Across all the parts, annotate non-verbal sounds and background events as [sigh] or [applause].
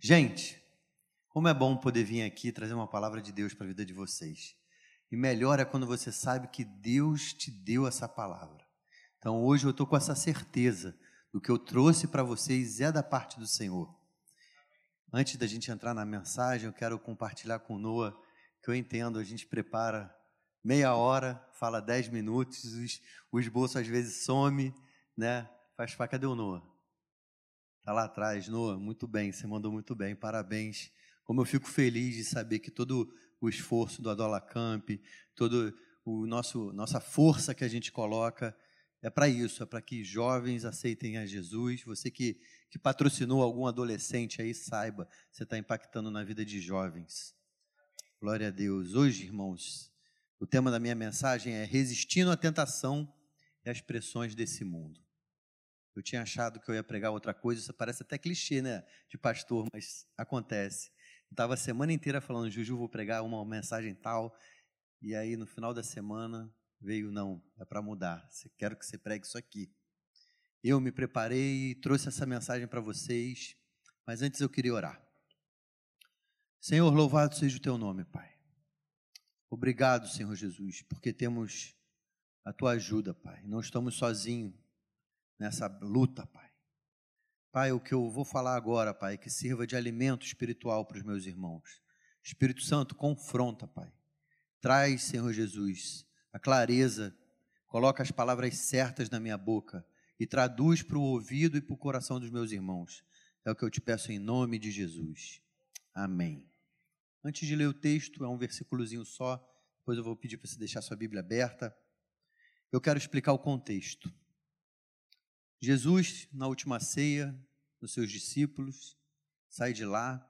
Gente, como é bom poder vir aqui trazer uma palavra de Deus para a vida de vocês. E melhor é quando você sabe que Deus te deu essa palavra. Então hoje eu estou com essa certeza do que eu trouxe para vocês é da parte do Senhor. Antes da gente entrar na mensagem, eu quero compartilhar com Noah que eu entendo, a gente prepara meia hora, fala dez minutos, os, o esboço às vezes some, né? Faz, cadê o Noah? Está lá atrás, Noah, muito bem, você mandou muito bem, parabéns. Como eu fico feliz de saber que todo o esforço do Adola Camp, todo o nosso nossa força que a gente coloca é para isso, é para que jovens aceitem a Jesus. Você que, que patrocinou algum adolescente aí, saiba, você está impactando na vida de jovens. Glória a Deus. Hoje, irmãos, o tema da minha mensagem é resistindo à tentação e às pressões desse mundo. Eu tinha achado que eu ia pregar outra coisa, isso parece até clichê, né, de pastor, mas acontece. Estava a semana inteira falando, Juju, vou pregar uma mensagem tal, e aí no final da semana veio, não, é para mudar, quero que você pregue isso aqui. Eu me preparei e trouxe essa mensagem para vocês, mas antes eu queria orar. Senhor, louvado seja o teu nome, Pai. Obrigado, Senhor Jesus, porque temos a tua ajuda, Pai. Não estamos sozinhos nessa luta, Pai. Pai, o que eu vou falar agora, Pai, que sirva de alimento espiritual para os meus irmãos. Espírito Santo, confronta, Pai. Traz, Senhor Jesus, a clareza, coloca as palavras certas na minha boca e traduz para o ouvido e para o coração dos meus irmãos. É o que eu te peço em nome de Jesus. Amém. Antes de ler o texto, é um versículozinho só, depois eu vou pedir para você deixar sua Bíblia aberta. Eu quero explicar o contexto. Jesus, na última ceia, dos seus discípulos, sai de lá,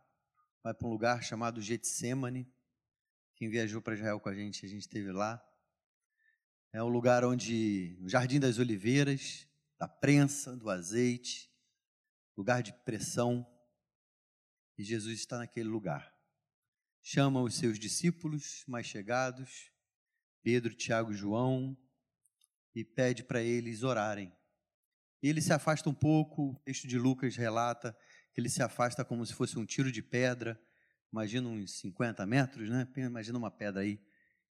vai para um lugar chamado Getsemane. Quem viajou para Israel com a gente, a gente esteve lá. É um lugar onde, o Jardim das Oliveiras, da prensa, do azeite, lugar de pressão. E Jesus está naquele lugar. Chama os seus discípulos mais chegados, Pedro, Tiago e João, e pede para eles orarem ele se afasta um pouco, o texto de Lucas relata que ele se afasta como se fosse um tiro de pedra, imagina uns 50 metros, né? Imagina uma pedra aí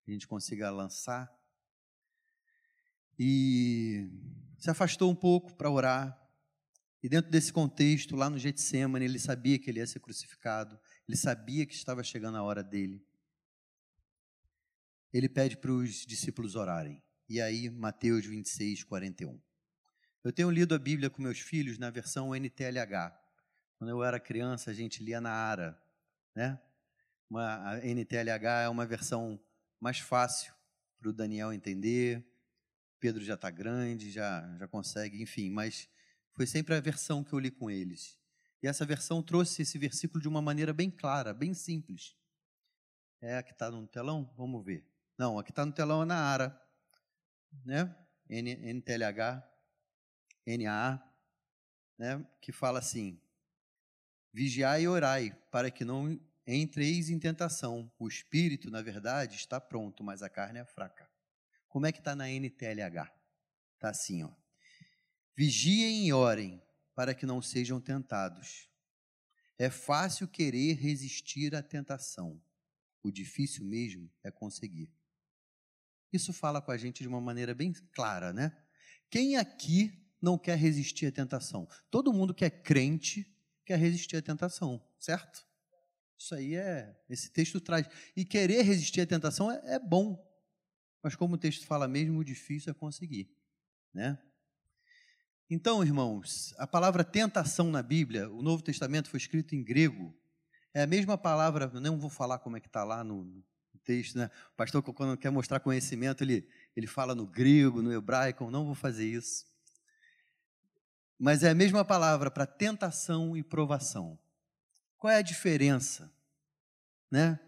que a gente consiga lançar. E se afastou um pouco para orar. E dentro desse contexto, lá no Getsemane, ele sabia que ele ia ser crucificado, ele sabia que estava chegando a hora dele. Ele pede para os discípulos orarem. E aí, Mateus 26, 41. Eu tenho lido a Bíblia com meus filhos na versão NTLH. Quando eu era criança, a gente lia na ARA, né? Uma, a NTLH é uma versão mais fácil para o Daniel entender. Pedro já está grande, já, já consegue, enfim, mas foi sempre a versão que eu li com eles. E essa versão trouxe esse versículo de uma maneira bem clara, bem simples. É a que está no telão? Vamos ver. Não, a que está no telão é na ARA, né? NTLH NA, né, que fala assim: Vigiai e orai, para que não entreis em tentação. O espírito, na verdade, está pronto, mas a carne é fraca. Como é que está na NTLH? Está assim, ó. Vigiem e orem, para que não sejam tentados. É fácil querer resistir à tentação. O difícil mesmo é conseguir. Isso fala com a gente de uma maneira bem clara, né? Quem aqui não quer resistir à tentação. Todo mundo que é crente quer resistir à tentação, certo? Isso aí é. Esse texto traz. E querer resistir à tentação é, é bom. Mas como o texto fala mesmo, o difícil é conseguir. Né? Então, irmãos, a palavra tentação na Bíblia, o Novo Testamento foi escrito em grego. É a mesma palavra, eu não vou falar como é que está lá no, no, texto, né? O pastor, quando quer mostrar conhecimento, ele, ele fala no grego, no hebraico, não vou fazer isso. Mas é a mesma palavra para tentação e provação. Qual é a diferença? Né?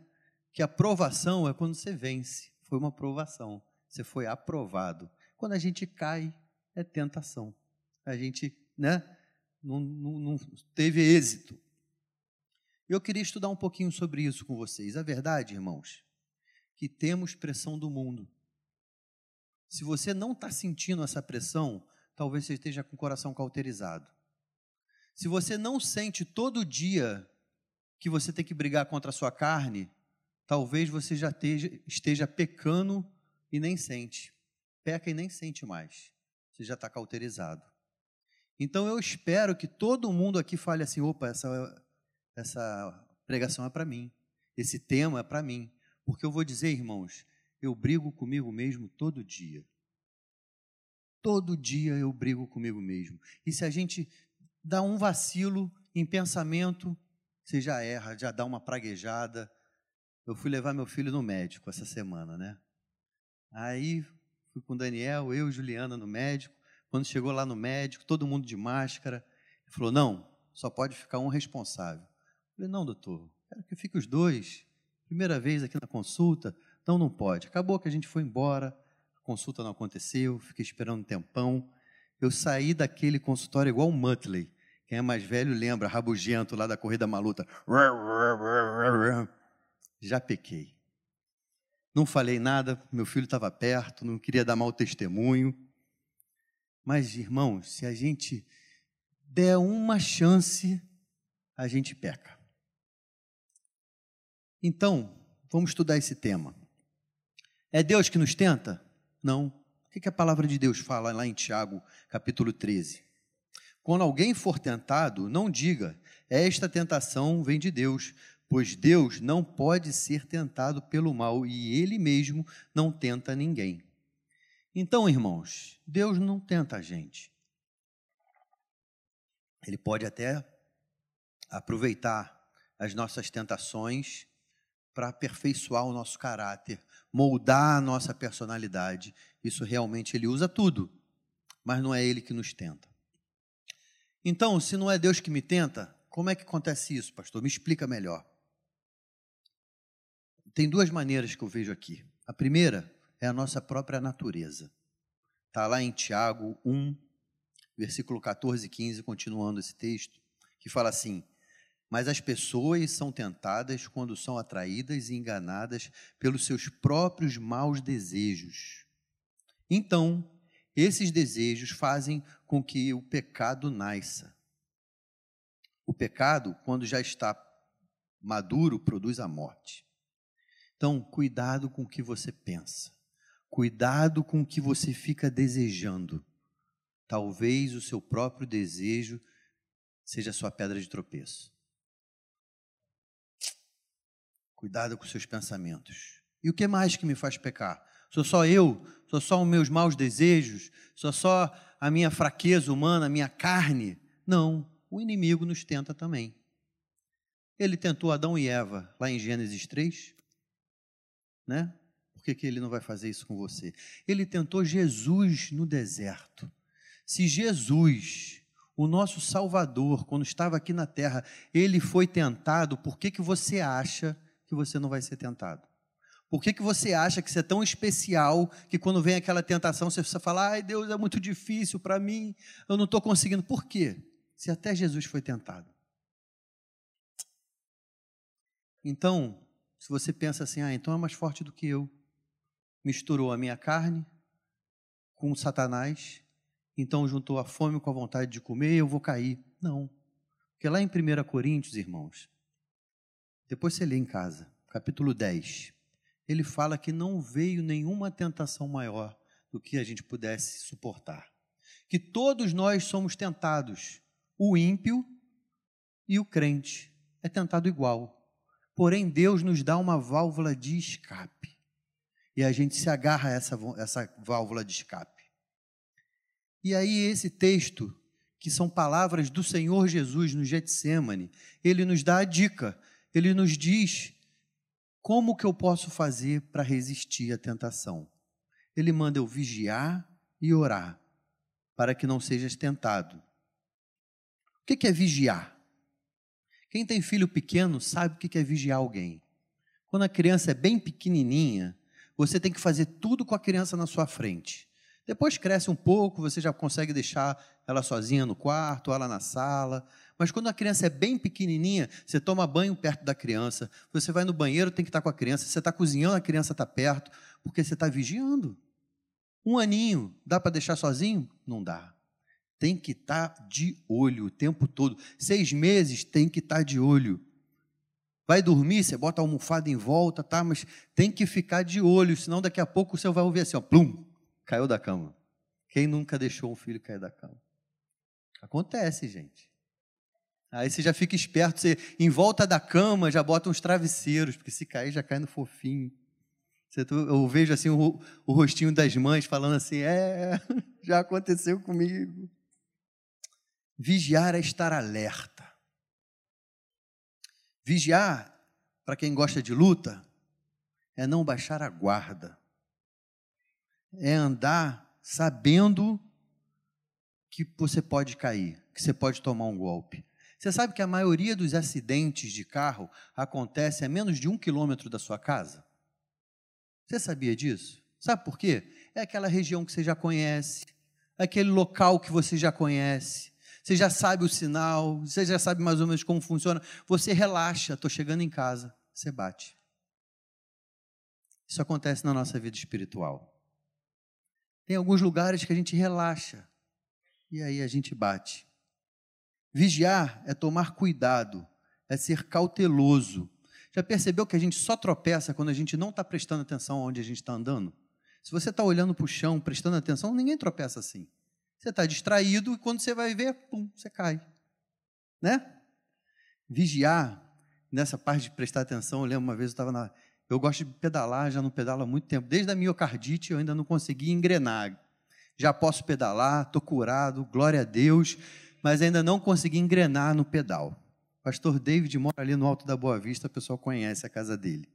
Que a provação é quando você vence. Foi uma provação. Você foi aprovado. Quando a gente cai, é tentação. A gente né, não, não, não teve êxito. Eu queria estudar um pouquinho sobre isso com vocês. A verdade, irmãos, que temos pressão do mundo. Se você não está sentindo essa pressão, talvez você esteja com o coração cauterizado. Se você não sente todo dia que você tem que brigar contra a sua carne, talvez você já esteja, esteja pecando e nem sente. Peca e nem sente mais. Você já está cauterizado. Então eu espero que todo mundo aqui fale assim: opa, essa, essa pregação é para mim. Esse tema é para mim. Porque eu vou dizer, irmãos, eu brigo comigo mesmo todo dia. Todo dia eu brigo comigo mesmo. E se a gente dá um vacilo em pensamento, você já erra, já dá uma praguejada. Eu fui levar meu filho no médico essa semana, né? Aí fui com o Daniel, eu e Juliana no médico. Quando chegou lá no médico, todo mundo de máscara. Falou: não, só pode ficar um responsável. Eu falei: não, doutor, quero que fique os dois. Primeira vez aqui na consulta, então não pode. Acabou que a gente foi embora, consulta não aconteceu, fiquei esperando um tempão. Eu saí daquele consultório igual o Muttley. Quem é mais velho lembra, rabugento lá da corrida maluta. Já pequei. Não falei nada, meu filho estava perto, não queria dar mau testemunho. Mas, irmãos, se a gente der uma chance, a gente peca. Então, vamos estudar esse tema. É Deus que nos tenta? Não. O que a palavra de Deus fala lá em Tiago, capítulo 13? Quando alguém for tentado, não diga, esta tentação vem de Deus, pois Deus não pode ser tentado pelo mal e ele mesmo não tenta ninguém. Então, irmãos, Deus não tenta a gente. Ele pode até aproveitar as nossas tentações para aperfeiçoar o nosso caráter, moldar a nossa personalidade. Isso realmente ele usa tudo, mas não é ele que nos tenta. Então, se não é Deus que me tenta, como é que acontece isso, pastor? Me explica melhor. Tem duas maneiras que eu vejo aqui. A primeira é a nossa própria natureza. Está lá em Tiago 1, versículo 14 e 15, continuando esse texto, que fala assim: Mas as pessoas são tentadas quando são atraídas e enganadas pelos seus próprios maus desejos. Então, esses desejos fazem com que o pecado nasça. O pecado, quando já está maduro, produz a morte. Então, cuidado com o que você pensa. Cuidado com o que você fica desejando. Talvez o seu próprio desejo seja a sua pedra de tropeço. Cuidado com seus pensamentos. E o que mais que me faz pecar? Sou só eu? Sou só os meus maus desejos? Sou só a minha fraqueza humana, a minha carne? Não, o inimigo nos tenta também. Ele tentou Adão e Eva lá em Gênesis 3, né? Por que, que ele não vai fazer isso com você? Ele tentou Jesus no deserto. Se Jesus, o nosso Salvador, quando estava aqui na terra, ele foi tentado, por que, que você acha que você não vai ser tentado? Por que, que você acha que você é tão especial que quando vem aquela tentação você falar, ai Deus, é muito difícil para mim, eu não estou conseguindo. Por quê? Se até Jesus foi tentado. Então, se você pensa assim, ah, então é mais forte do que eu, misturou a minha carne com Satanás, então juntou a fome com a vontade de comer, eu vou cair. Não. Porque lá em 1 Coríntios, irmãos, depois você lê em casa, capítulo 10, ele fala que não veio nenhuma tentação maior do que a gente pudesse suportar. Que todos nós somos tentados, o ímpio e o crente é tentado igual. Porém, Deus nos dá uma válvula de escape. E a gente se agarra a essa, essa válvula de escape. E aí, esse texto, que são palavras do Senhor Jesus no Getsemane, ele nos dá a dica, ele nos diz como que eu posso fazer para resistir à tentação? Ele manda eu vigiar e orar, para que não sejas tentado. O que é vigiar? Quem tem filho pequeno sabe o que é vigiar alguém. Quando a criança é bem pequenininha, você tem que fazer tudo com a criança na sua frente. Depois cresce um pouco, você já consegue deixar ela sozinha no quarto, ela na sala. Mas quando a criança é bem pequenininha, você toma banho perto da criança, você vai no banheiro, tem que estar com a criança, você está cozinhando, a criança está perto, porque você está vigiando. Um aninho, dá para deixar sozinho? Não dá. Tem que estar de olho o tempo todo. Seis meses tem que estar de olho. Vai dormir, você bota a almofada em volta, tá? Mas tem que ficar de olho, senão daqui a pouco você vai ouvir assim, ó, plum, caiu da cama. Quem nunca deixou um filho cair da cama? Acontece, gente. Aí você já fica esperto, você em volta da cama já bota uns travesseiros, porque se cair já cai no fofinho. Eu vejo assim o, o rostinho das mães falando assim: é, [laughs] já aconteceu comigo. Vigiar é estar alerta. Vigiar, para quem gosta de luta, é não baixar a guarda. É andar sabendo que você pode cair, que você pode tomar um golpe. Você sabe que a maioria dos acidentes de carro acontece a menos de um quilômetro da sua casa? Você sabia disso? Sabe por quê? É aquela região que você já conhece, aquele local que você já conhece, você já sabe o sinal, você já sabe mais ou menos como funciona. Você relaxa, estou chegando em casa, você bate. Isso acontece na nossa vida espiritual. Tem alguns lugares que a gente relaxa e aí a gente bate. Vigiar é tomar cuidado, é ser cauteloso. Já percebeu que a gente só tropeça quando a gente não está prestando atenção onde a gente está andando? Se você está olhando para o chão, prestando atenção, ninguém tropeça assim. Você está distraído e quando você vai ver, pum, você cai. Né? Vigiar, nessa parte de prestar atenção, eu lembro uma vez eu estava na. Eu gosto de pedalar, já não pedalo há muito tempo. Desde a miocardite eu ainda não consegui engrenar. Já posso pedalar, estou curado, glória a Deus, mas ainda não consegui engrenar no pedal. Pastor David mora ali no Alto da Boa Vista, o pessoal conhece a casa dele.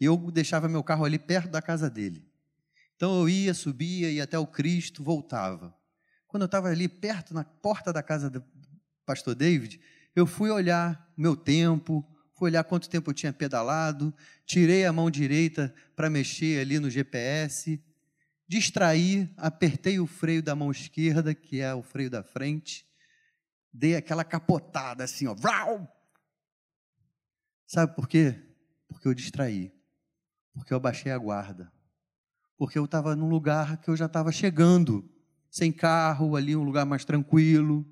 E eu deixava meu carro ali perto da casa dele. Então eu ia, subia, ia até o Cristo, voltava. Quando eu estava ali perto, na porta da casa do pastor David, eu fui olhar meu tempo, fui olhar quanto tempo eu tinha pedalado, tirei a mão direita para mexer ali no GPS, distraí, apertei o freio da mão esquerda, que é o freio da frente, dei aquela capotada assim, ó. Sabe por quê? Porque eu distraí. Porque eu baixei a guarda. Porque eu estava num lugar que eu já estava chegando sem carro, ali um lugar mais tranquilo.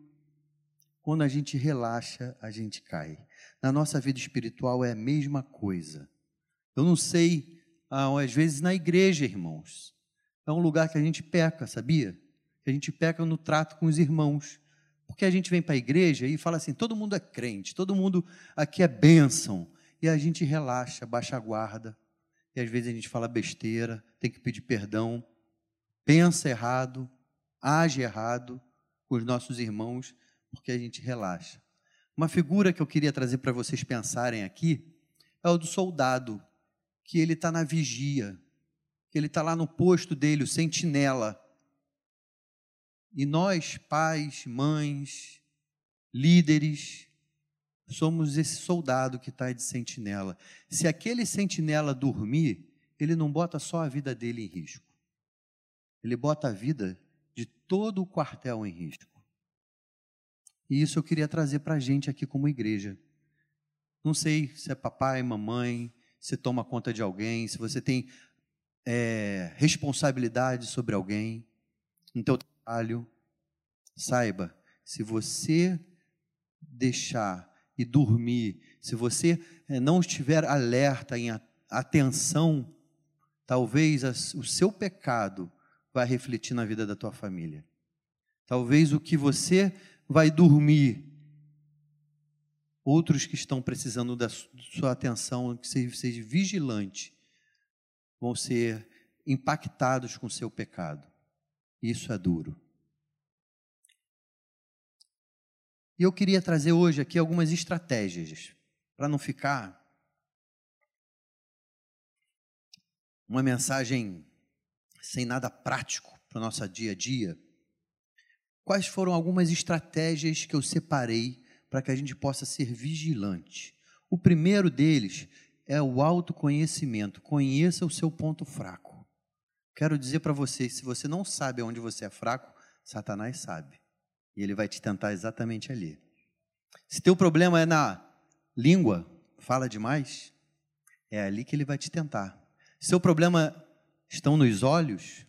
Quando a gente relaxa, a gente cai. Na nossa vida espiritual é a mesma coisa. Eu não sei, ah, às vezes na igreja, irmãos, é um lugar que a gente peca, sabia? Que a gente peca no trato com os irmãos. Porque a gente vem para a igreja e fala assim: todo mundo é crente, todo mundo aqui é bênção. E a gente relaxa, baixa a guarda. E às vezes a gente fala besteira, tem que pedir perdão, pensa errado, age errado com os nossos irmãos, porque a gente relaxa. Uma figura que eu queria trazer para vocês pensarem aqui é o do soldado, que ele está na vigia, que ele está lá no posto dele, o sentinela. E nós, pais, mães, líderes, somos esse soldado que está de sentinela. Se aquele sentinela dormir, ele não bota só a vida dele em risco, ele bota a vida de todo o quartel em risco. E isso eu queria trazer para a gente aqui como igreja. Não sei se é papai, mamãe, se toma conta de alguém, se você tem é, responsabilidade sobre alguém, no trabalho. Saiba, se você deixar e dormir, se você é, não estiver alerta, em atenção, talvez o seu pecado vai refletir na vida da tua família. Talvez o que você vai dormir, outros que estão precisando da sua atenção, que você seja vigilante, vão ser impactados com o seu pecado. Isso é duro. E eu queria trazer hoje aqui algumas estratégias para não ficar uma mensagem sem nada prático para o nosso dia a dia, quais foram algumas estratégias que eu separei para que a gente possa ser vigilante? O primeiro deles é o autoconhecimento. Conheça o seu ponto fraco. Quero dizer para você, se você não sabe onde você é fraco, Satanás sabe. E ele vai te tentar exatamente ali. Se teu problema é na língua, fala demais, é ali que ele vai te tentar. Se seu problema estão nos olhos,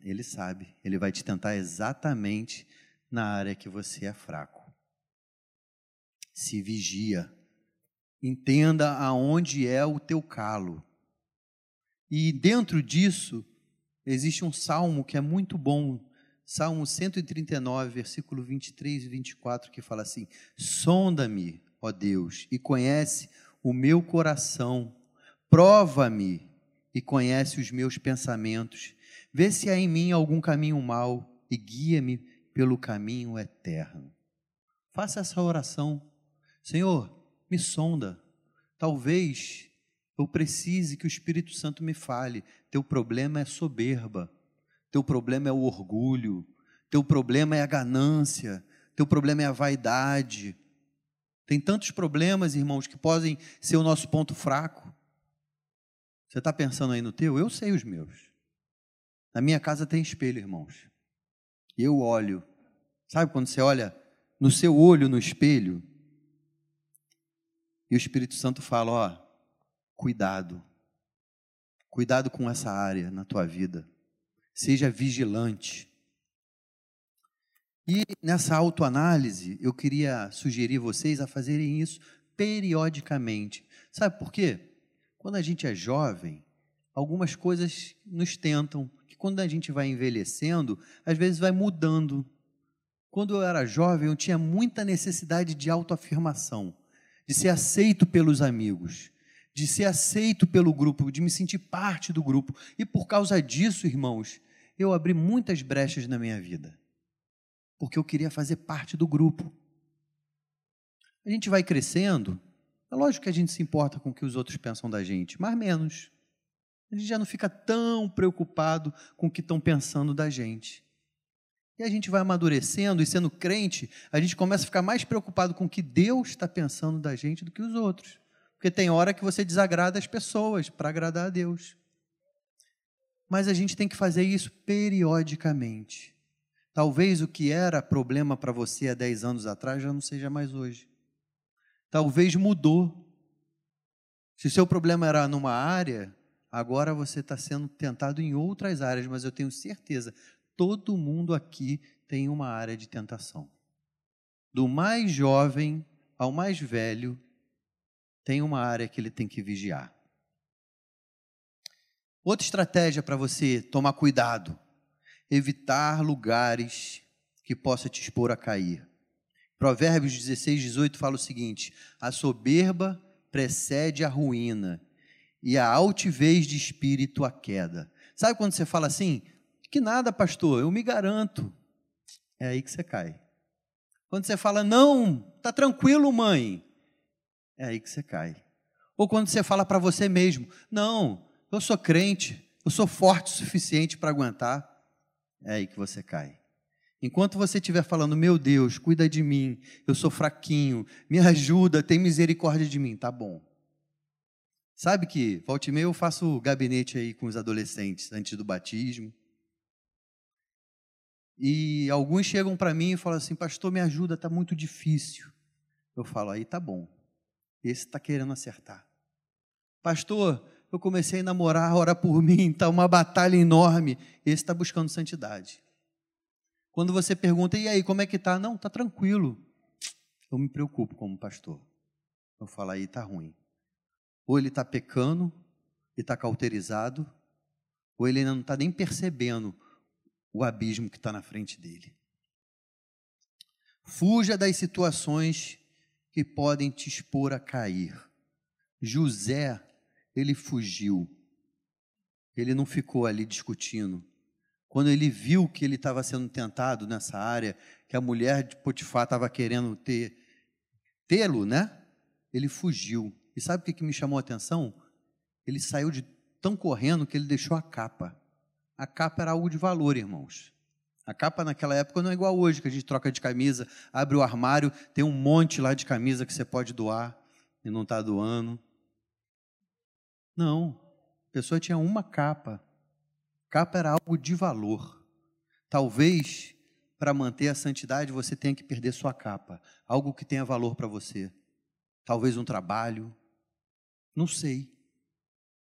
ele sabe, ele vai te tentar exatamente na área que você é fraco. Se vigia, Entenda aonde é o teu calo. E dentro disso, existe um salmo que é muito bom, Salmo 139, versículo 23 e 24, que fala assim: Sonda-me, ó Deus, e conhece o meu coração, prova-me e conhece os meus pensamentos, vê se há em mim algum caminho mau e guia-me pelo caminho eterno. Faça essa oração. Senhor, me sonda. Talvez eu precise que o Espírito Santo me fale. Teu problema é soberba. Teu problema é o orgulho. Teu problema é a ganância. Teu problema é a vaidade. Tem tantos problemas, irmãos, que podem ser o nosso ponto fraco. Você está pensando aí no teu? Eu sei os meus. Na minha casa tem espelho, irmãos. Eu olho. Sabe quando você olha no seu olho no espelho? E o Espírito Santo fala: ó, cuidado. Cuidado com essa área na tua vida. Seja vigilante. E nessa autoanálise, eu queria sugerir vocês a fazerem isso periodicamente. Sabe por quê? Quando a gente é jovem, algumas coisas nos tentam, que quando a gente vai envelhecendo, às vezes vai mudando. Quando eu era jovem, eu tinha muita necessidade de autoafirmação, de ser aceito pelos amigos, de ser aceito pelo grupo, de me sentir parte do grupo. E por causa disso, irmãos, eu abri muitas brechas na minha vida, porque eu queria fazer parte do grupo. A gente vai crescendo, é lógico que a gente se importa com o que os outros pensam da gente, mas menos. A gente já não fica tão preocupado com o que estão pensando da gente. E a gente vai amadurecendo e sendo crente, a gente começa a ficar mais preocupado com o que Deus está pensando da gente do que os outros. Porque tem hora que você desagrada as pessoas para agradar a Deus. Mas a gente tem que fazer isso periodicamente. Talvez o que era problema para você há 10 anos atrás já não seja mais hoje talvez mudou. Se o seu problema era numa área, agora você está sendo tentado em outras áreas, mas eu tenho certeza, todo mundo aqui tem uma área de tentação. Do mais jovem ao mais velho, tem uma área que ele tem que vigiar. Outra estratégia para você tomar cuidado: evitar lugares que possa te expor a cair. Provérbios 16, 18 fala o seguinte: a soberba precede a ruína, e a altivez de espírito a queda. Sabe quando você fala assim? Que nada, pastor, eu me garanto. É aí que você cai. Quando você fala, não, tá tranquilo, mãe. É aí que você cai. Ou quando você fala para você mesmo, não, eu sou crente, eu sou forte o suficiente para aguentar. É aí que você cai. Enquanto você estiver falando, meu Deus, cuida de mim, eu sou fraquinho, me ajuda, tem misericórdia de mim, tá bom. Sabe que, volte e meia, eu faço gabinete aí com os adolescentes antes do batismo. E alguns chegam para mim e falam assim, pastor, me ajuda, está muito difícil. Eu falo, aí tá bom, esse está querendo acertar. Pastor, eu comecei a namorar, ora por mim, está uma batalha enorme. Esse está buscando santidade. Quando você pergunta, e aí, como é que está? Não, está tranquilo. Eu me preocupo como pastor. Eu falo, aí está ruim. Ou ele está pecando e está cauterizado, ou ele não está nem percebendo o abismo que está na frente dele. Fuja das situações que podem te expor a cair. José, ele fugiu. Ele não ficou ali discutindo quando ele viu que ele estava sendo tentado nessa área, que a mulher de Potifar estava querendo ter tê-lo, né? Ele fugiu. E sabe o que, que me chamou a atenção? Ele saiu de tão correndo que ele deixou a capa. A capa era algo de valor, irmãos. A capa naquela época não é igual hoje, que a gente troca de camisa, abre o armário, tem um monte lá de camisa que você pode doar e não está doando. Não. A pessoa tinha uma capa. Capa era algo de valor. Talvez para manter a santidade você tenha que perder sua capa, algo que tenha valor para você. Talvez um trabalho, não sei.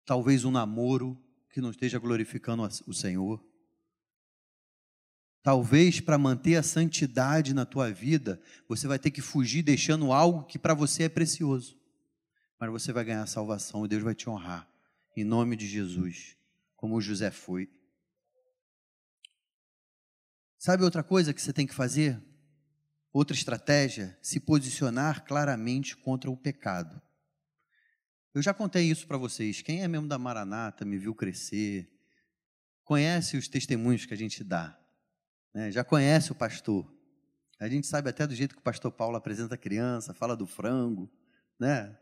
Talvez um namoro que não esteja glorificando o Senhor. Talvez para manter a santidade na tua vida, você vai ter que fugir deixando algo que para você é precioso. mas você vai ganhar salvação e Deus vai te honrar. Em nome de Jesus, como José foi. Sabe outra coisa que você tem que fazer? Outra estratégia? Se posicionar claramente contra o pecado. Eu já contei isso para vocês. Quem é membro da Maranata, me viu crescer, conhece os testemunhos que a gente dá, né? já conhece o pastor. A gente sabe até do jeito que o pastor Paulo apresenta a criança, fala do frango, né?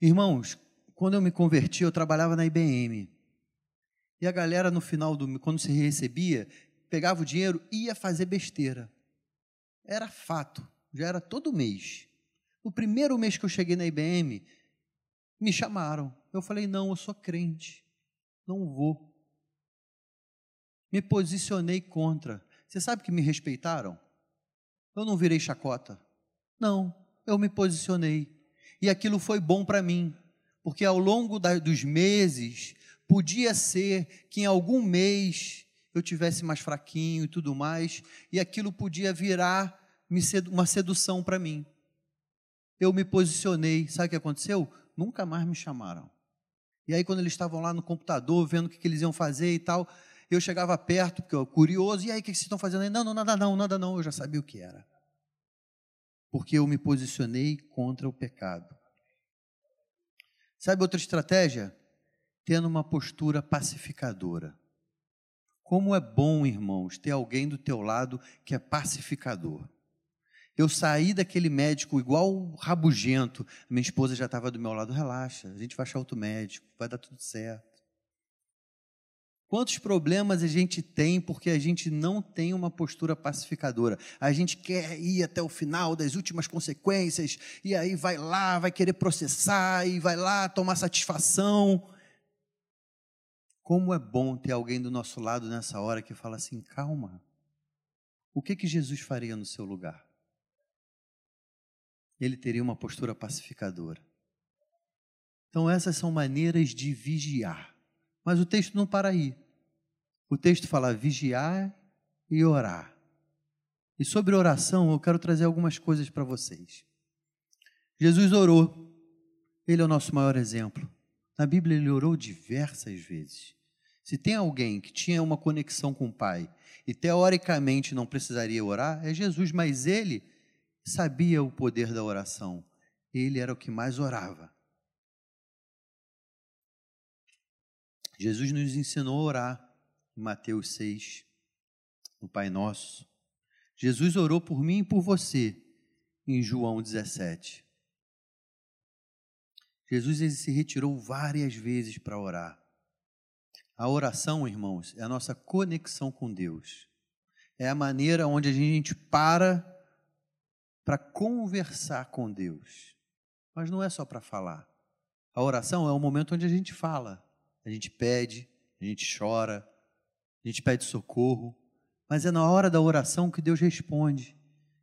Irmãos, quando eu me converti, eu trabalhava na IBM. E a galera no final do quando se recebia, pegava o dinheiro e ia fazer besteira. Era fato, já era todo mês. No primeiro mês que eu cheguei na IBM, me chamaram. Eu falei: "Não, eu sou crente. Não vou". Me posicionei contra. Você sabe que me respeitaram? Eu não virei chacota. Não, eu me posicionei. E aquilo foi bom para mim, porque ao longo da, dos meses, podia ser que em algum mês eu tivesse mais fraquinho e tudo mais, e aquilo podia virar uma sedução para mim. Eu me posicionei, sabe o que aconteceu? Nunca mais me chamaram. E aí, quando eles estavam lá no computador, vendo o que, que eles iam fazer e tal, eu chegava perto, porque eu curioso, e aí, o que vocês estão fazendo aí? Não, não, nada não, nada não, eu já sabia o que era. Porque eu me posicionei contra o pecado. Sabe outra estratégia? Tendo uma postura pacificadora. Como é bom, irmãos, ter alguém do teu lado que é pacificador. Eu saí daquele médico igual rabugento. Minha esposa já estava do meu lado, relaxa, a gente vai achar outro médico, vai dar tudo certo. Quantos problemas a gente tem porque a gente não tem uma postura pacificadora? A gente quer ir até o final das últimas consequências, e aí vai lá, vai querer processar, e vai lá tomar satisfação. Como é bom ter alguém do nosso lado nessa hora que fala assim: calma, o que, que Jesus faria no seu lugar? Ele teria uma postura pacificadora. Então, essas são maneiras de vigiar. Mas o texto não para aí. O texto fala vigiar e orar. E sobre oração, eu quero trazer algumas coisas para vocês. Jesus orou. Ele é o nosso maior exemplo. Na Bíblia, ele orou diversas vezes. Se tem alguém que tinha uma conexão com o Pai e teoricamente não precisaria orar, é Jesus, mas ele sabia o poder da oração. Ele era o que mais orava. Jesus nos ensinou a orar em Mateus 6, no Pai Nosso. Jesus orou por mim e por você em João 17. Jesus se retirou várias vezes para orar. A oração, irmãos, é a nossa conexão com Deus. É a maneira onde a gente para para conversar com Deus. Mas não é só para falar. A oração é o momento onde a gente fala, a gente pede, a gente chora, a gente pede socorro, mas é na hora da oração que Deus responde,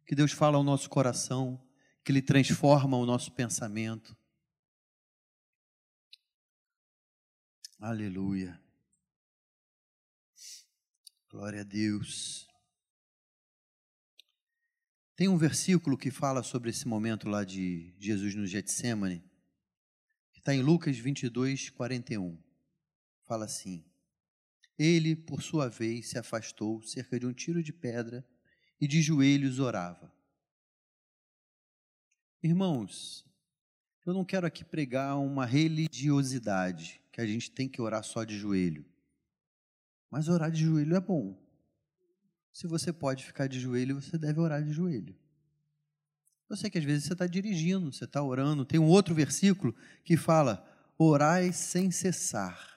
que Deus fala ao nosso coração, que Ele transforma o nosso pensamento. Aleluia. Glória a Deus. Tem um versículo que fala sobre esse momento lá de Jesus no Getsemane, que está em Lucas 22, 41. Fala assim: Ele, por sua vez, se afastou cerca de um tiro de pedra e de joelhos orava. Irmãos, eu não quero aqui pregar uma religiosidade, que a gente tem que orar só de joelho. Mas orar de joelho é bom. Se você pode ficar de joelho, você deve orar de joelho. Eu sei que às vezes você está dirigindo, você está orando. Tem um outro versículo que fala: orai sem cessar.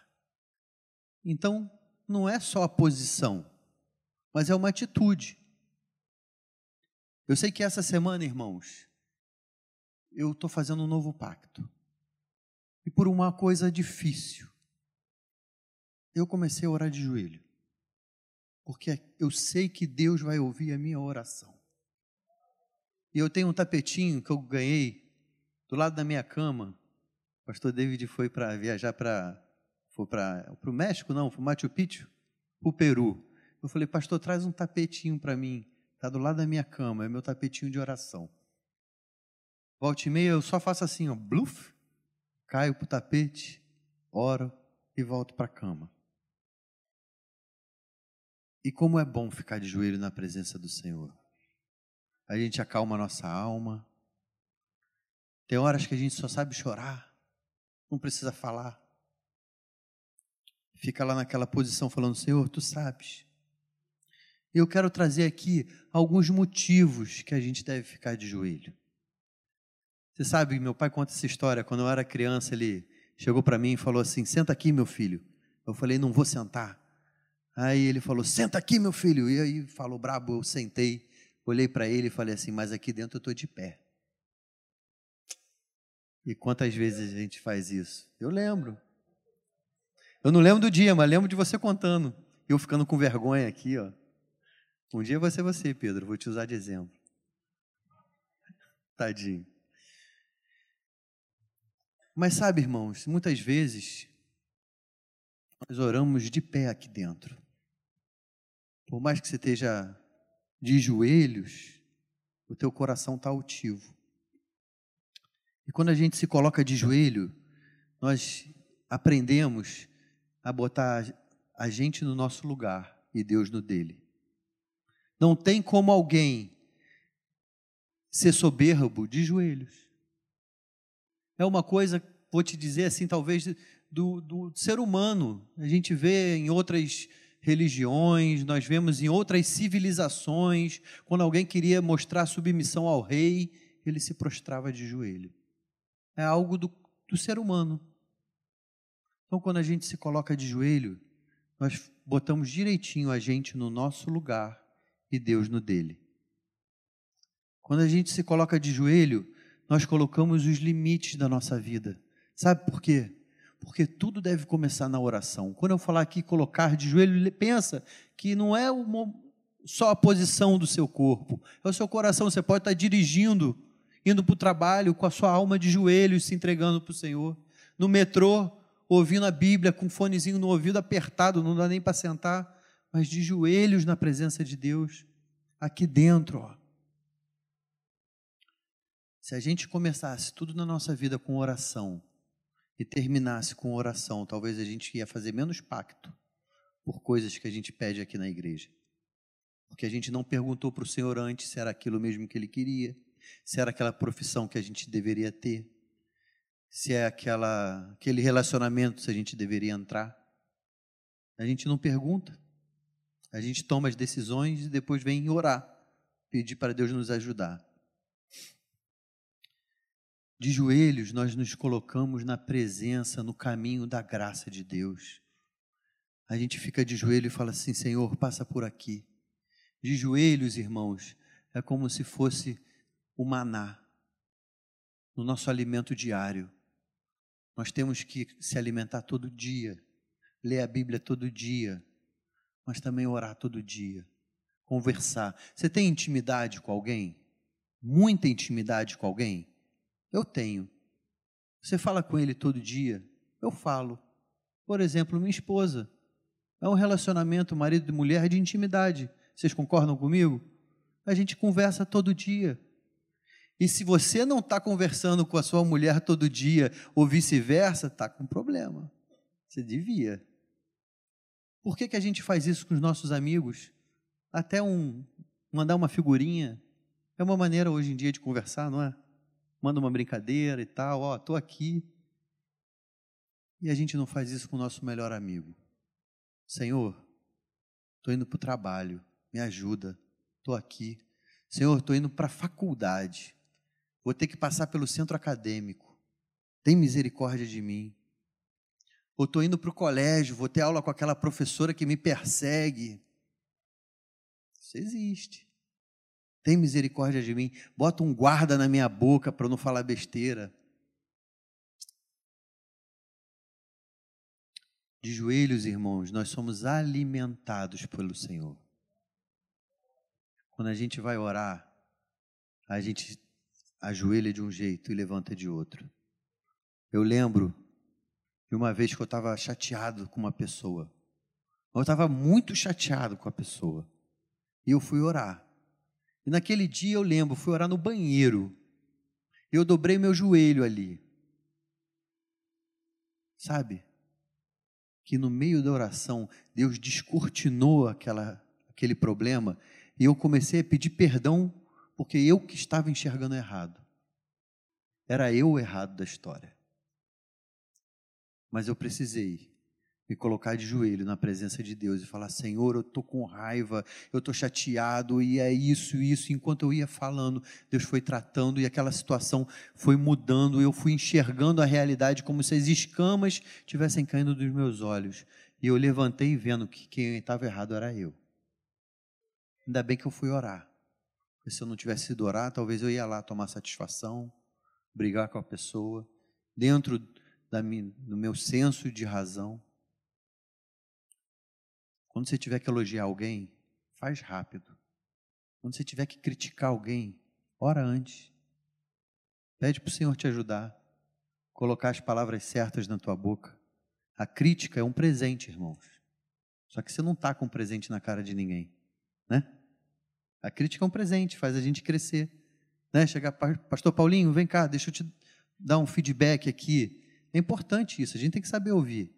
Então, não é só a posição, mas é uma atitude. Eu sei que essa semana, irmãos, eu estou fazendo um novo pacto. E por uma coisa difícil, eu comecei a orar de joelho porque eu sei que Deus vai ouvir a minha oração. E eu tenho um tapetinho que eu ganhei do lado da minha cama. O pastor David foi para viajar para foi para o México, não, para o Machu Picchu, para o Peru. Eu falei, pastor, traz um tapetinho para mim. Está do lado da minha cama, é meu tapetinho de oração. Volte e meia eu só faço assim, ó, bluf, caio pro tapete, oro e volto para a cama. E como é bom ficar de joelho na presença do Senhor. A gente acalma a nossa alma. Tem horas que a gente só sabe chorar, não precisa falar. Fica lá naquela posição falando: Senhor, tu sabes. Eu quero trazer aqui alguns motivos que a gente deve ficar de joelho. Você sabe, meu pai conta essa história. Quando eu era criança, ele chegou para mim e falou assim: Senta aqui, meu filho. Eu falei: Não vou sentar. Aí ele falou: Senta aqui, meu filho. E aí falou brabo, eu sentei, olhei para ele e falei assim: Mas aqui dentro eu estou de pé. E quantas vezes a gente faz isso? Eu lembro. Eu não lembro do dia, mas lembro de você contando. Eu ficando com vergonha aqui, ó. Um dia vai ser você, Pedro. Vou te usar de exemplo. Tadinho. Mas sabe, irmãos, muitas vezes nós oramos de pé aqui dentro. Por mais que você esteja de joelhos, o teu coração está altivo. E quando a gente se coloca de joelho, nós aprendemos a botar a gente no nosso lugar e Deus no dele. Não tem como alguém ser soberbo de joelhos. É uma coisa, vou te dizer assim, talvez do, do ser humano. A gente vê em outras religiões, nós vemos em outras civilizações, quando alguém queria mostrar submissão ao rei, ele se prostrava de joelho. É algo do, do ser humano. Então, quando a gente se coloca de joelho, nós botamos direitinho a gente no nosso lugar e Deus no dele. Quando a gente se coloca de joelho, nós colocamos os limites da nossa vida. Sabe por quê? porque tudo deve começar na oração. Quando eu falar aqui colocar de joelho, pensa que não é uma, só a posição do seu corpo, é o seu coração. Você pode estar dirigindo, indo para o trabalho com a sua alma de joelhos, se entregando para o Senhor. No metrô, ouvindo a Bíblia com um fonezinho no ouvido apertado, não dá nem para sentar, mas de joelhos na presença de Deus, aqui dentro. Ó. Se a gente começasse tudo na nossa vida com oração, e terminasse com oração, talvez a gente ia fazer menos pacto por coisas que a gente pede aqui na igreja. Porque a gente não perguntou para o Senhor antes se era aquilo mesmo que Ele queria, se era aquela profissão que a gente deveria ter, se é aquela, aquele relacionamento se a gente deveria entrar. A gente não pergunta. A gente toma as decisões e depois vem orar, pedir para Deus nos ajudar. De joelhos, nós nos colocamos na presença, no caminho da graça de Deus. A gente fica de joelho e fala assim: Senhor, passa por aqui. De joelhos, irmãos, é como se fosse o maná, no nosso alimento diário. Nós temos que se alimentar todo dia, ler a Bíblia todo dia, mas também orar todo dia, conversar. Você tem intimidade com alguém? Muita intimidade com alguém? Eu tenho. Você fala com ele todo dia? Eu falo. Por exemplo, minha esposa. É um relacionamento marido e mulher de intimidade. Vocês concordam comigo? A gente conversa todo dia. E se você não está conversando com a sua mulher todo dia, ou vice-versa, está com problema. Você devia. Por que, que a gente faz isso com os nossos amigos? Até um mandar uma figurinha. É uma maneira hoje em dia de conversar, não é? manda uma brincadeira e tal, ó, estou aqui. E a gente não faz isso com o nosso melhor amigo. Senhor, estou indo para o trabalho, me ajuda, estou aqui. Senhor, estou indo para a faculdade, vou ter que passar pelo centro acadêmico, tem misericórdia de mim. Ou estou indo para o colégio, vou ter aula com aquela professora que me persegue. Isso existe. Tem misericórdia de mim. Bota um guarda na minha boca para não falar besteira. De joelhos, irmãos, nós somos alimentados pelo Senhor. Quando a gente vai orar, a gente ajoelha de um jeito e levanta de outro. Eu lembro de uma vez que eu estava chateado com uma pessoa. Eu estava muito chateado com a pessoa. E eu fui orar. E naquele dia eu lembro, fui orar no banheiro. Eu dobrei meu joelho ali. Sabe? Que no meio da oração, Deus descortinou aquela, aquele problema e eu comecei a pedir perdão porque eu que estava enxergando errado. Era eu o errado da história. Mas eu precisei me colocar de joelho na presença de Deus e falar: Senhor, eu estou com raiva, eu estou chateado, e é isso, isso. Enquanto eu ia falando, Deus foi tratando e aquela situação foi mudando. Eu fui enxergando a realidade como se as escamas tivessem caindo dos meus olhos. E eu levantei vendo que quem estava errado era eu. Ainda bem que eu fui orar. Porque se eu não tivesse ido orar, talvez eu ia lá tomar satisfação, brigar com a pessoa, dentro da minha, do meu senso de razão. Quando você tiver que elogiar alguém, faz rápido. Quando você tiver que criticar alguém, ora antes. Pede para o Senhor te ajudar, colocar as palavras certas na tua boca. A crítica é um presente, irmãos. Só que você não está com um presente na cara de ninguém, né? A crítica é um presente, faz a gente crescer. Né? Chegar, pastor Paulinho, vem cá, deixa eu te dar um feedback aqui. É importante isso, a gente tem que saber ouvir.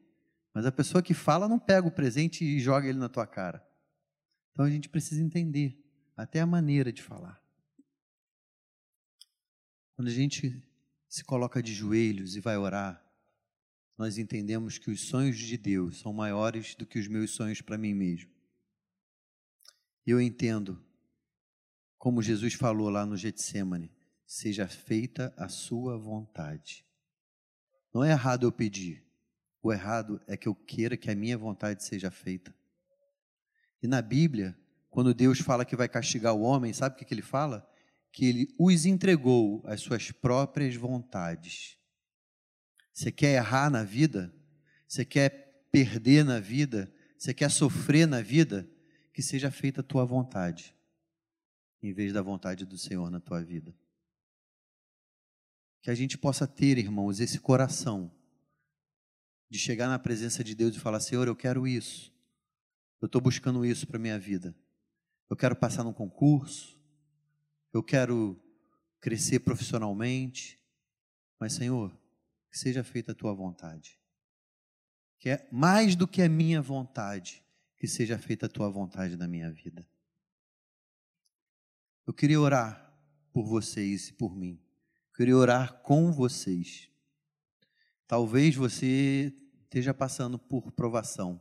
Mas a pessoa que fala não pega o presente e joga ele na tua cara. Então a gente precisa entender até a maneira de falar. Quando a gente se coloca de joelhos e vai orar, nós entendemos que os sonhos de Deus são maiores do que os meus sonhos para mim mesmo. Eu entendo, como Jesus falou lá no Getsemane, seja feita a sua vontade. Não é errado eu pedir, o errado é que eu queira que a minha vontade seja feita. E na Bíblia, quando Deus fala que vai castigar o homem, sabe o que, que ele fala? Que ele os entregou às suas próprias vontades. Você quer errar na vida? Você quer perder na vida? Você quer sofrer na vida? Que seja feita a tua vontade, em vez da vontade do Senhor na tua vida. Que a gente possa ter, irmãos, esse coração de chegar na presença de Deus e falar: Senhor, eu quero isso. Eu estou buscando isso para a minha vida. Eu quero passar num concurso. Eu quero crescer profissionalmente. Mas, Senhor, que seja feita a tua vontade. Que é mais do que a minha vontade, que seja feita a tua vontade na minha vida. Eu queria orar por vocês e por mim. Eu queria orar com vocês. Talvez você esteja passando por provação.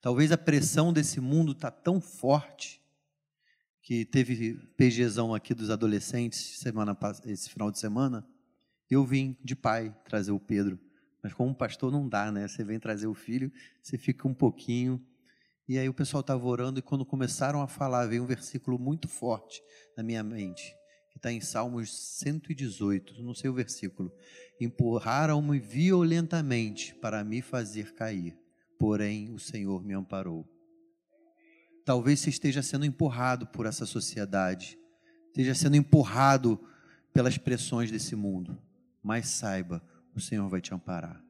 Talvez a pressão desse mundo está tão forte que teve PGzão aqui dos adolescentes semana esse final de semana. Eu vim de pai trazer o Pedro, mas como pastor não dá, né? Você vem trazer o filho, você fica um pouquinho. E aí o pessoal estava orando e quando começaram a falar, veio um versículo muito forte na minha mente que está em Salmos 118, não sei o versículo. Empurraram-me violentamente para me fazer cair, porém o Senhor me amparou. Talvez você esteja sendo empurrado por essa sociedade, esteja sendo empurrado pelas pressões desse mundo, mas saiba, o Senhor vai te amparar.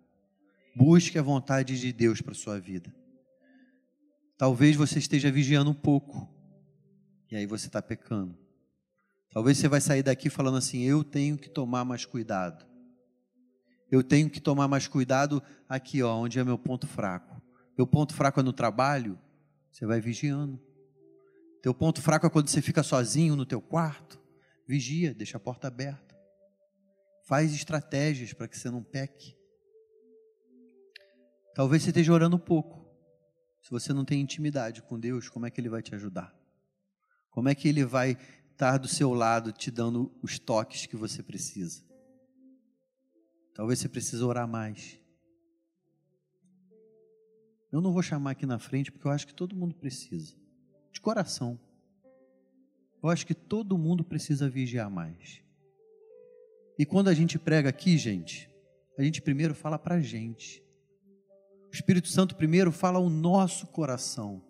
Busque a vontade de Deus para sua vida. Talvez você esteja vigiando um pouco, e aí você está pecando. Talvez você vai sair daqui falando assim: eu tenho que tomar mais cuidado. Eu tenho que tomar mais cuidado aqui, ó, onde é meu ponto fraco. Meu ponto fraco é no trabalho, você vai vigiando. Teu ponto fraco é quando você fica sozinho no teu quarto. Vigia, deixa a porta aberta. Faz estratégias para que você não peque. Talvez você esteja orando pouco. Se você não tem intimidade com Deus, como é que Ele vai te ajudar? Como é que Ele vai estar do seu lado te dando os toques que você precisa. Talvez você precise orar mais. Eu não vou chamar aqui na frente porque eu acho que todo mundo precisa. De coração. Eu acho que todo mundo precisa vigiar mais. E quando a gente prega aqui, gente, a gente primeiro fala para a gente. O Espírito Santo primeiro fala ao nosso coração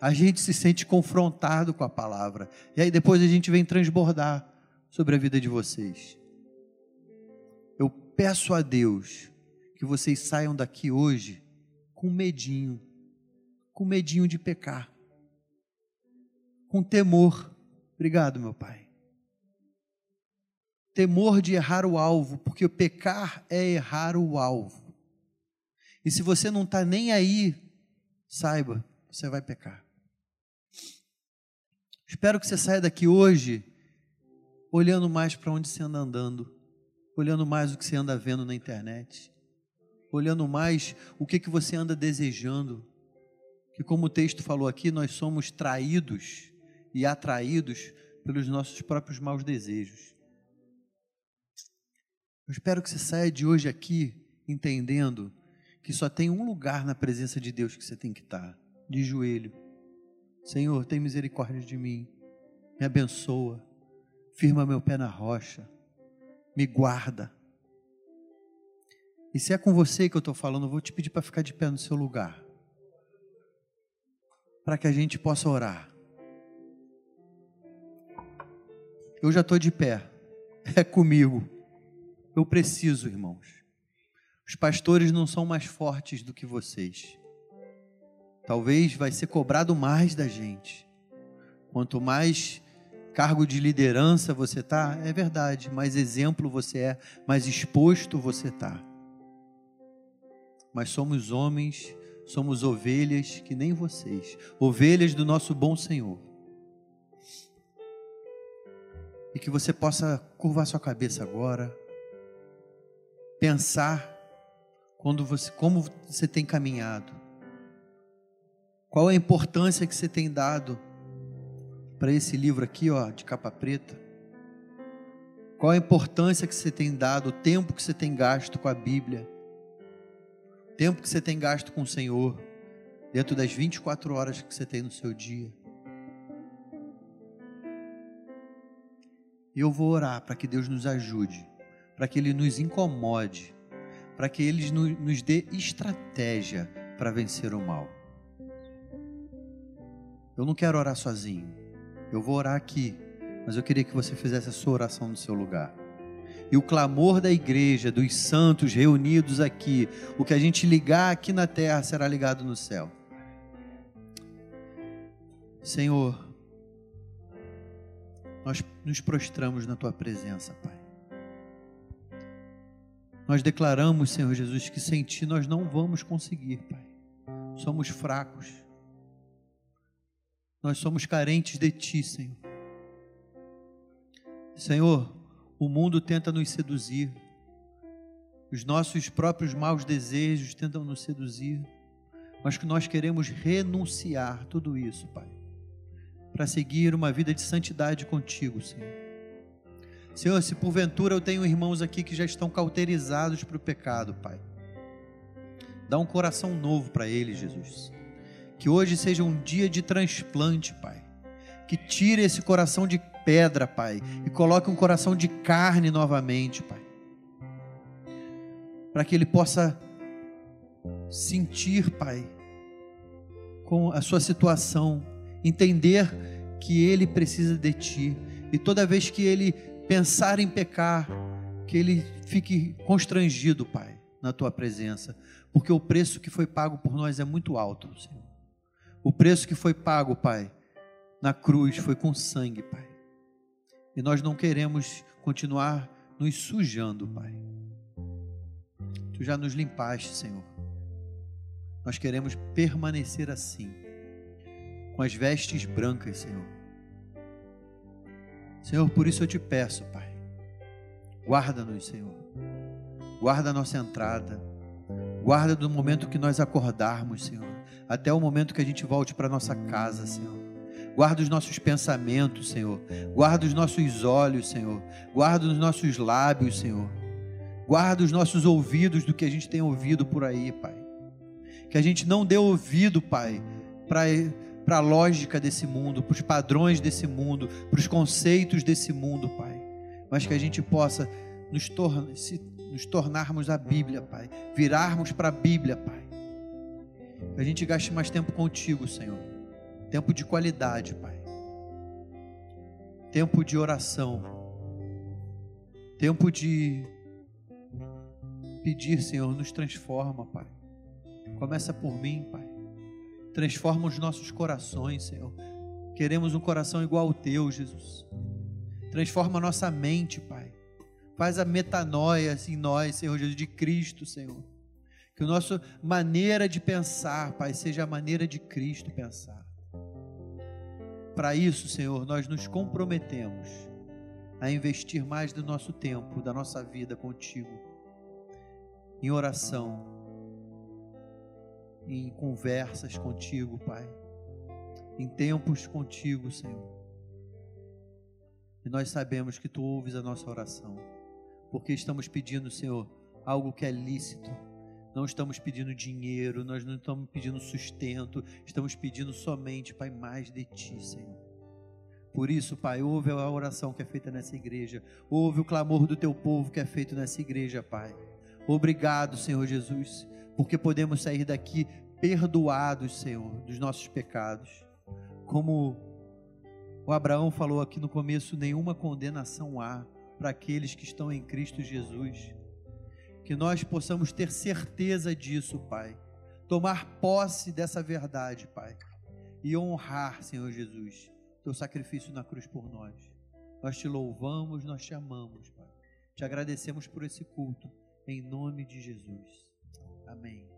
a gente se sente confrontado com a palavra. E aí depois a gente vem transbordar sobre a vida de vocês. Eu peço a Deus que vocês saiam daqui hoje com medinho, com medinho de pecar, com temor. Obrigado, meu Pai. temor de errar o alvo, porque pecar é errar o alvo. E se você não está nem aí, saiba, você vai pecar. Espero que você saia daqui hoje olhando mais para onde você anda andando, olhando mais o que você anda vendo na internet, olhando mais o que, que você anda desejando. Que, como o texto falou aqui, nós somos traídos e atraídos pelos nossos próprios maus desejos. Eu espero que você saia de hoje aqui entendendo que só tem um lugar na presença de Deus que você tem que estar, de joelho. Senhor, tem misericórdia de mim, me abençoa, firma meu pé na rocha, me guarda. E se é com você que eu estou falando, eu vou te pedir para ficar de pé no seu lugar, para que a gente possa orar. Eu já estou de pé, [laughs] é comigo. Eu preciso, irmãos. Os pastores não são mais fortes do que vocês. Talvez vai ser cobrado mais da gente. Quanto mais cargo de liderança você tá, é verdade, mais exemplo você é, mais exposto você tá. Mas somos homens, somos ovelhas que nem vocês, ovelhas do nosso bom Senhor. E que você possa curvar sua cabeça agora, pensar quando você, como você tem caminhado? Qual a importância que você tem dado para esse livro aqui, ó, de capa preta? Qual a importância que você tem dado, o tempo que você tem gasto com a Bíblia? O tempo que você tem gasto com o Senhor, dentro das 24 horas que você tem no seu dia? E eu vou orar para que Deus nos ajude, para que Ele nos incomode para que Ele nos dê estratégia para vencer o mal. Eu não quero orar sozinho, eu vou orar aqui, mas eu queria que você fizesse a sua oração no seu lugar. E o clamor da igreja, dos santos reunidos aqui, o que a gente ligar aqui na terra será ligado no céu. Senhor, nós nos prostramos na tua presença, Pai. Nós declaramos, Senhor Jesus, que sem Ti nós não vamos conseguir, Pai. Somos fracos. Nós somos carentes de Ti, Senhor. Senhor, o mundo tenta nos seduzir. Os nossos próprios maus desejos tentam nos seduzir. Mas que nós queremos renunciar tudo isso, Pai. Para seguir uma vida de santidade contigo, Senhor Senhor, se porventura eu tenho irmãos aqui que já estão cauterizados para o pecado, Pai, dá um coração novo para eles, Jesus. Que hoje seja um dia de transplante, Pai. Que tire esse coração de pedra, Pai, e coloque um coração de carne novamente, Pai. Para que ele possa sentir, Pai, com a sua situação, entender que ele precisa de Ti. E toda vez que ele pensar em pecar, que ele fique constrangido, Pai, na tua presença, porque o preço que foi pago por nós é muito alto, Senhor. O preço que foi pago, Pai, na cruz foi com sangue, Pai. E nós não queremos continuar nos sujando, Pai. Tu já nos limpaste, Senhor. Nós queremos permanecer assim, com as vestes brancas, Senhor Senhor, por isso eu te peço, Pai, guarda-nos, Senhor, guarda a nossa entrada, guarda do momento que nós acordarmos, Senhor, até o momento que a gente volte para nossa casa, Senhor. Guarda os nossos pensamentos, Senhor. Guarda os nossos olhos, Senhor. Guarda os nossos lábios, Senhor. Guarda os nossos ouvidos do que a gente tem ouvido por aí, Pai. Que a gente não dê ouvido, Pai, para para a lógica desse mundo, para os padrões desse mundo, para os conceitos desse mundo, Pai. Mas que a gente possa nos, torna, se, nos tornarmos a Bíblia, Pai. Virarmos para a Bíblia, Pai. Que a gente gaste mais tempo contigo, Senhor. Tempo de qualidade, Pai. Tempo de oração. Tempo de pedir, Senhor, nos transforma, Pai. Começa por mim, Pai. Transforma os nossos corações, Senhor. Queremos um coração igual ao teu, Jesus. Transforma a nossa mente, Pai. Faz a metanoia em nós, Senhor Jesus, de Cristo, Senhor. Que a nossa maneira de pensar, Pai, seja a maneira de Cristo pensar. Para isso, Senhor, nós nos comprometemos a investir mais do nosso tempo, da nossa vida contigo, em oração, em conversas contigo, Pai, em tempos contigo, Senhor. E nós sabemos que tu ouves a nossa oração, porque estamos pedindo, Senhor, algo que é lícito. Não estamos pedindo dinheiro, nós não estamos pedindo sustento, estamos pedindo somente, Pai, mais de Ti, Senhor. Por isso, Pai, ouve a oração que é feita nessa igreja, ouve o clamor do Teu povo que é feito nessa igreja, Pai. Obrigado, Senhor Jesus, porque podemos sair daqui perdoados, Senhor, dos nossos pecados. Como o Abraão falou aqui no começo, nenhuma condenação há para aqueles que estão em Cristo Jesus. Que nós possamos ter certeza disso, Pai. Tomar posse dessa verdade, Pai. E honrar, Senhor Jesus, teu sacrifício na cruz por nós. Nós te louvamos, nós te amamos, Pai. Te agradecemos por esse culto em nome de Jesus. Amém.